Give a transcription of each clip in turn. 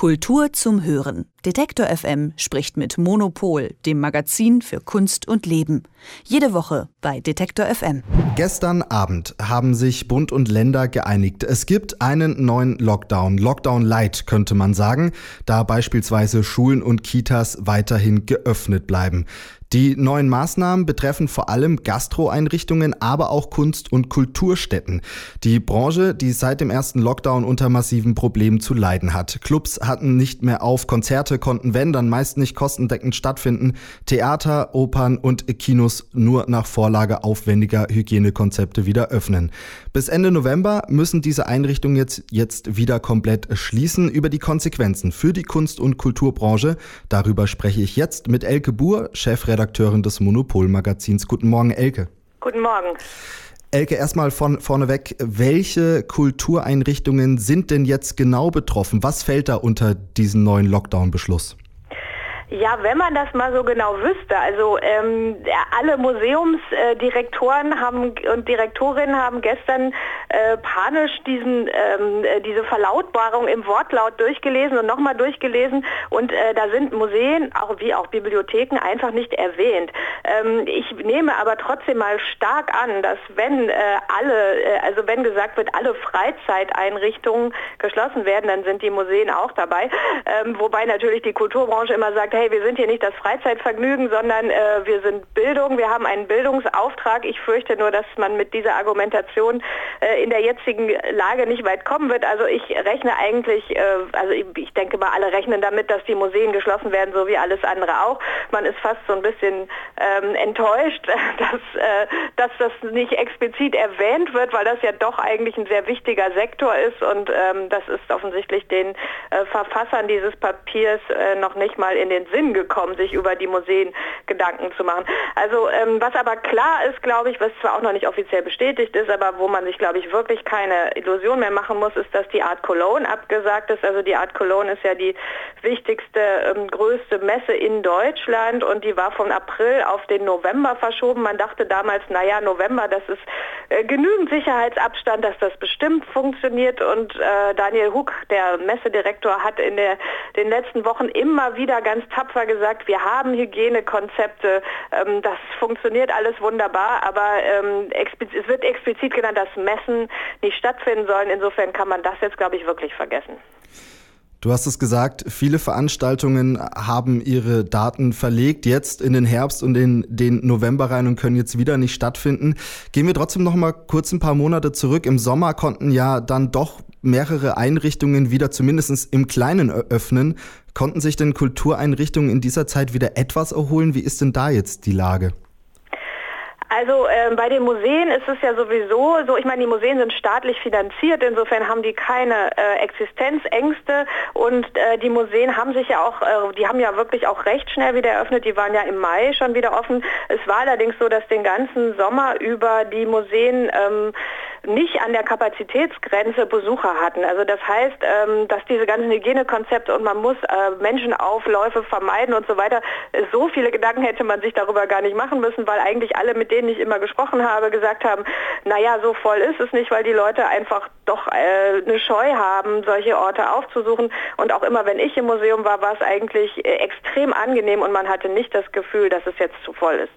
Kultur zum Hören. Detektor FM spricht mit Monopol, dem Magazin für Kunst und Leben. Jede Woche bei Detektor FM. Gestern Abend haben sich Bund und Länder geeinigt. Es gibt einen neuen Lockdown. Lockdown Light könnte man sagen, da beispielsweise Schulen und Kitas weiterhin geöffnet bleiben. Die neuen Maßnahmen betreffen vor allem Gastroeinrichtungen, aber auch Kunst- und Kulturstätten. Die Branche, die seit dem ersten Lockdown unter massiven Problemen zu leiden hat. Clubs hatten nicht mehr auf, Konzerte konnten, wenn, dann meist nicht kostendeckend stattfinden. Theater, Opern und Kinos nur nach Vorlage aufwendiger Hygienekonzepte wieder öffnen. Bis Ende November müssen diese Einrichtungen jetzt, jetzt wieder komplett schließen. Über die Konsequenzen für die Kunst- und Kulturbranche, darüber spreche ich jetzt mit Elke Buhr, Chefredakteurin des Monopol-Magazins. Guten Morgen, Elke. Guten Morgen. Elke, erstmal von vorneweg, welche Kultureinrichtungen sind denn jetzt genau betroffen? Was fällt da unter diesen neuen Lockdown-Beschluss? Ja, wenn man das mal so genau wüsste, also ähm, alle Museumsdirektoren haben und Direktorinnen haben gestern äh, panisch diesen, ähm, äh, diese Verlautbarung im Wortlaut durchgelesen und nochmal durchgelesen und äh, da sind Museen, auch wie auch Bibliotheken, einfach nicht erwähnt. Ähm, ich nehme aber trotzdem mal stark an, dass wenn äh, alle, äh, also wenn gesagt wird, alle Freizeiteinrichtungen geschlossen werden, dann sind die Museen auch dabei. Ähm, wobei natürlich die Kulturbranche immer sagt, hey, wir sind hier nicht das Freizeitvergnügen, sondern äh, wir sind Bildung, wir haben einen Bildungsauftrag. Ich fürchte nur, dass man mit dieser Argumentation äh, in der jetzigen Lage nicht weit kommen wird. Also ich rechne eigentlich, äh, also ich, ich, denke mal, alle rechnen damit, dass die Museen geschlossen werden, so wie alles andere auch. Man ist fast so ein bisschen ähm, enttäuscht, dass, äh, dass das nicht explizit erwähnt wird, weil das ja doch eigentlich ein sehr wichtiger Sektor ist und ähm, das ist offensichtlich den äh, Verfassern dieses Papiers äh, noch nicht mal in den Sinn gekommen, sich über die Museen Gedanken zu machen. Also ähm, was aber klar ist, glaube ich, was zwar auch noch nicht offiziell bestätigt ist, aber wo man sich, glaube ich, wirklich keine Illusion mehr machen muss, ist, dass die Art Cologne abgesagt ist. Also die Art Cologne ist ja die wichtigste, ähm, größte Messe in Deutschland und die war von April auf den November verschoben. Man dachte damals, naja, November, das ist äh, genügend Sicherheitsabstand, dass das bestimmt funktioniert und äh, Daniel Huck, der Messedirektor, hat in der, den letzten Wochen immer wieder ganz tapfer gesagt, wir haben Hygienekonzepte, ähm, das funktioniert alles wunderbar, aber ähm, es wird explizit genannt, dass Messen nicht stattfinden sollen. Insofern kann man das jetzt, glaube ich, wirklich vergessen. Du hast es gesagt, viele Veranstaltungen haben ihre Daten verlegt, jetzt in den Herbst und in den November rein und können jetzt wieder nicht stattfinden. Gehen wir trotzdem noch mal kurz ein paar Monate zurück. Im Sommer konnten ja dann doch mehrere Einrichtungen wieder zumindest im Kleinen öffnen. Konnten sich denn Kultureinrichtungen in dieser Zeit wieder etwas erholen? Wie ist denn da jetzt die Lage? Also äh, bei den Museen ist es ja sowieso so, ich meine, die Museen sind staatlich finanziert, insofern haben die keine äh, Existenzängste und äh, die Museen haben sich ja auch, äh, die haben ja wirklich auch recht schnell wieder eröffnet, die waren ja im Mai schon wieder offen. Es war allerdings so, dass den ganzen Sommer über die Museen ähm, nicht an der Kapazitätsgrenze Besucher hatten. Also das heißt, ähm, dass diese ganzen Hygienekonzepte und man muss äh, Menschenaufläufe vermeiden und so weiter, so viele Gedanken hätte man sich darüber gar nicht machen müssen, weil eigentlich alle, mit denen ich immer gesprochen habe, gesagt haben, naja, so voll ist es nicht, weil die Leute einfach doch äh, eine Scheu haben, solche Orte aufzusuchen. Und auch immer, wenn ich im Museum war, war es eigentlich äh, extrem angenehm und man hatte nicht das Gefühl, dass es jetzt zu voll ist.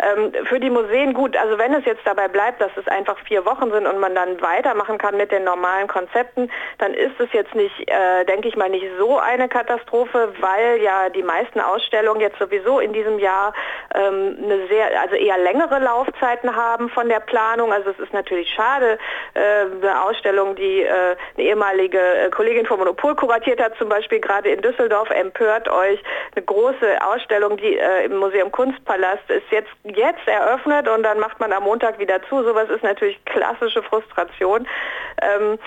Ähm, für die Museen gut, also wenn es jetzt dabei bleibt, dass es einfach vier Wochen sind und man dann weitermachen kann mit den normalen Konzepten, dann ist es jetzt nicht, äh, denke ich mal, nicht so eine Katastrophe, weil ja die meisten Ausstellungen jetzt sowieso in diesem Jahr ähm, eine sehr, also eher längere Laufzeiten haben von der Planung. Also es ist natürlich schade, äh, eine Ausstellung, die äh, eine ehemalige äh, Kollegin vom Monopol kuratiert hat, zum Beispiel gerade in Düsseldorf, empört euch. Eine große Ausstellung, die äh, im Museum Kunstpalast ist jetzt jetzt eröffnet und dann macht man am Montag wieder zu. Sowas ist natürlich Frustration. Ähm,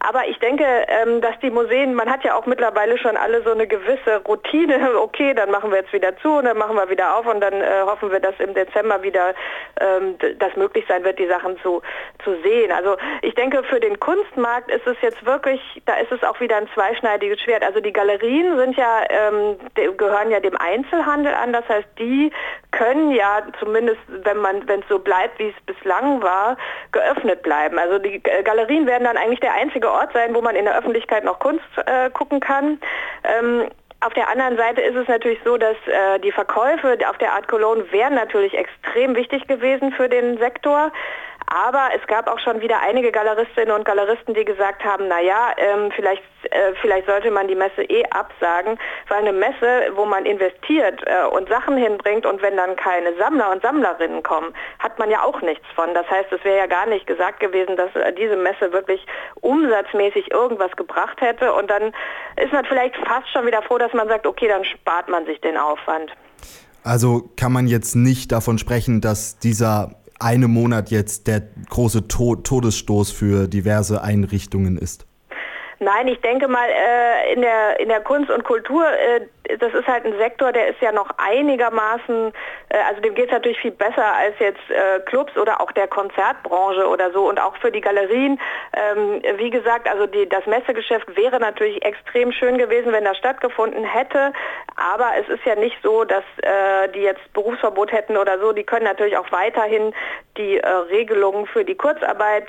aber ich denke, ähm, dass die Museen, man hat ja auch mittlerweile schon alle so eine gewisse Routine. Okay, dann machen wir jetzt wieder zu und dann machen wir wieder auf und dann äh, hoffen wir, dass im Dezember wieder ähm, das möglich sein wird, die Sachen zu, zu sehen. Also ich denke, für den Kunstmarkt ist es jetzt wirklich, da ist es auch wieder ein zweischneidiges Schwert. Also die Galerien sind ja, ähm, gehören ja dem Einzelhandel an. Das heißt, die können ja zumindest, wenn wenn es so bleibt, wie es bislang war, geöffnet bleiben. Also die Galerien werden werden dann eigentlich der einzige Ort sein, wo man in der Öffentlichkeit noch Kunst äh, gucken kann. Ähm, auf der anderen Seite ist es natürlich so, dass äh, die Verkäufe auf der Art Cologne wären natürlich extrem wichtig gewesen für den Sektor. Aber es gab auch schon wieder einige Galeristinnen und Galeristen, die gesagt haben, naja, ähm, vielleicht, äh, vielleicht sollte man die Messe eh absagen, weil eine Messe, wo man investiert äh, und Sachen hinbringt und wenn dann keine Sammler und Sammlerinnen kommen, hat man ja auch nichts von. Das heißt, es wäre ja gar nicht gesagt gewesen, dass äh, diese Messe wirklich umsatzmäßig irgendwas gebracht hätte. Und dann ist man vielleicht fast schon wieder froh, dass man sagt, okay, dann spart man sich den Aufwand. Also kann man jetzt nicht davon sprechen, dass dieser eine Monat jetzt der große Tod Todesstoß für diverse Einrichtungen ist? Nein, ich denke mal, äh, in, der, in der Kunst und Kultur, äh, das ist halt ein Sektor, der ist ja noch einigermaßen, äh, also dem geht es natürlich viel besser als jetzt äh, Clubs oder auch der Konzertbranche oder so und auch für die Galerien. Ähm, wie gesagt, also die, das Messegeschäft wäre natürlich extrem schön gewesen, wenn das stattgefunden hätte, aber es ist ja nicht so, dass äh, die jetzt Berufsverbot hätten oder so. Die können natürlich auch weiterhin die äh, Regelungen für die Kurzarbeit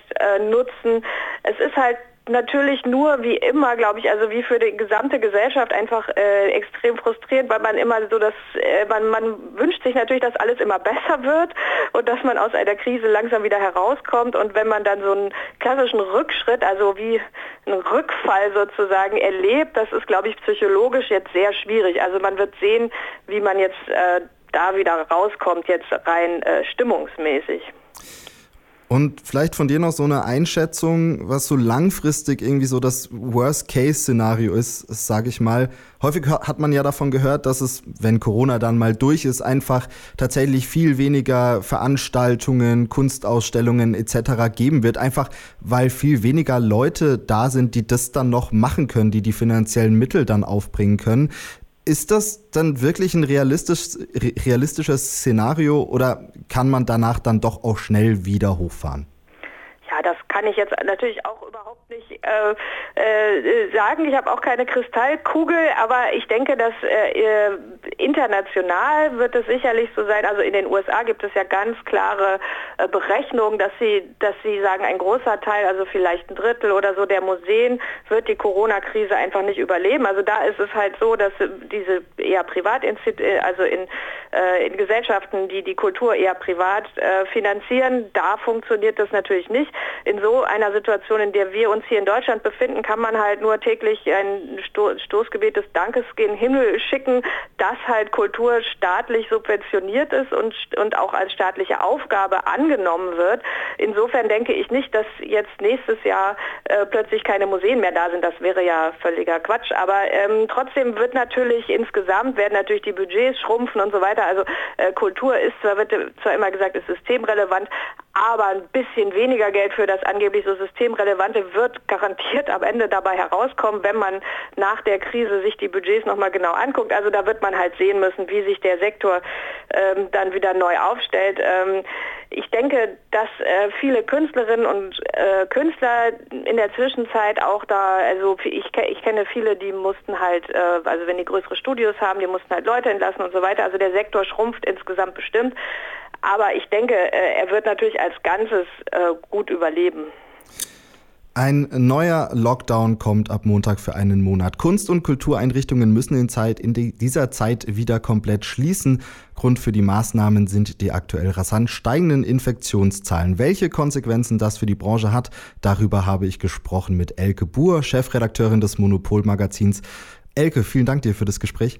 nutzen. Es ist halt natürlich nur wie immer, glaube ich, also wie für die gesamte Gesellschaft einfach äh, extrem frustrierend, weil man immer so das, äh, man, man wünscht sich natürlich, dass alles immer besser wird und dass man aus einer Krise langsam wieder herauskommt und wenn man dann so einen klassischen Rückschritt, also wie einen Rückfall sozusagen erlebt, das ist, glaube ich, psychologisch jetzt sehr schwierig. Also man wird sehen, wie man jetzt äh, da wieder rauskommt, jetzt rein äh, stimmungsmäßig. Und vielleicht von dir noch so eine Einschätzung, was so langfristig irgendwie so das Worst-Case-Szenario ist, sage ich mal. Häufig hat man ja davon gehört, dass es, wenn Corona dann mal durch ist, einfach tatsächlich viel weniger Veranstaltungen, Kunstausstellungen etc. geben wird, einfach weil viel weniger Leute da sind, die das dann noch machen können, die die finanziellen Mittel dann aufbringen können. Ist das dann wirklich ein realistisch, realistisches Szenario oder kann man danach dann doch auch schnell wieder hochfahren? Ja, das kann ich jetzt natürlich auch überhaupt nicht äh, äh, sagen. Ich habe auch keine Kristallkugel, aber ich denke, dass äh, international wird es sicherlich so sein. Also in den USA gibt es ja ganz klare äh, Berechnungen, dass sie, dass sie sagen, ein großer Teil, also vielleicht ein Drittel oder so der Museen wird die Corona-Krise einfach nicht überleben. Also da ist es halt so, dass diese eher Privatinstitute, äh, also in, äh, in Gesellschaften, die die Kultur eher privat finanzieren, da funktioniert das natürlich nicht in so einer Situation, in der wir uns hier in Deutschland befinden, kann man halt nur täglich ein Sto Stoßgebet des Dankes gen Himmel schicken, dass halt Kultur staatlich subventioniert ist und, und auch als staatliche Aufgabe angenommen wird. Insofern denke ich nicht, dass jetzt nächstes Jahr äh, plötzlich keine Museen mehr da sind. Das wäre ja völliger Quatsch. Aber ähm, trotzdem wird natürlich insgesamt, werden natürlich die Budgets schrumpfen und so weiter. Also äh, Kultur ist, zwar wird zwar immer gesagt, ist systemrelevant, aber ein bisschen weniger Geld für das angeblich so systemrelevante wird garantiert am Ende dabei herauskommen, wenn man nach der Krise sich die Budgets nochmal genau anguckt. Also da wird man halt sehen müssen, wie sich der Sektor ähm, dann wieder neu aufstellt. Ähm, ich denke, dass äh, viele Künstlerinnen und äh, Künstler in der Zwischenzeit auch da, also ich, ich kenne viele, die mussten halt, äh, also wenn die größere Studios haben, die mussten halt Leute entlassen und so weiter. Also der Sektor schrumpft insgesamt bestimmt. Aber ich denke, äh, er wird natürlich als Ganzes äh, gut überleben. Ein neuer Lockdown kommt ab Montag für einen Monat. Kunst- und Kultureinrichtungen müssen in, Zeit, in dieser Zeit wieder komplett schließen. Grund für die Maßnahmen sind die aktuell rasant steigenden Infektionszahlen. Welche Konsequenzen das für die Branche hat, darüber habe ich gesprochen mit Elke Buhr, Chefredakteurin des Monopol-Magazins. Elke, vielen Dank dir für das Gespräch.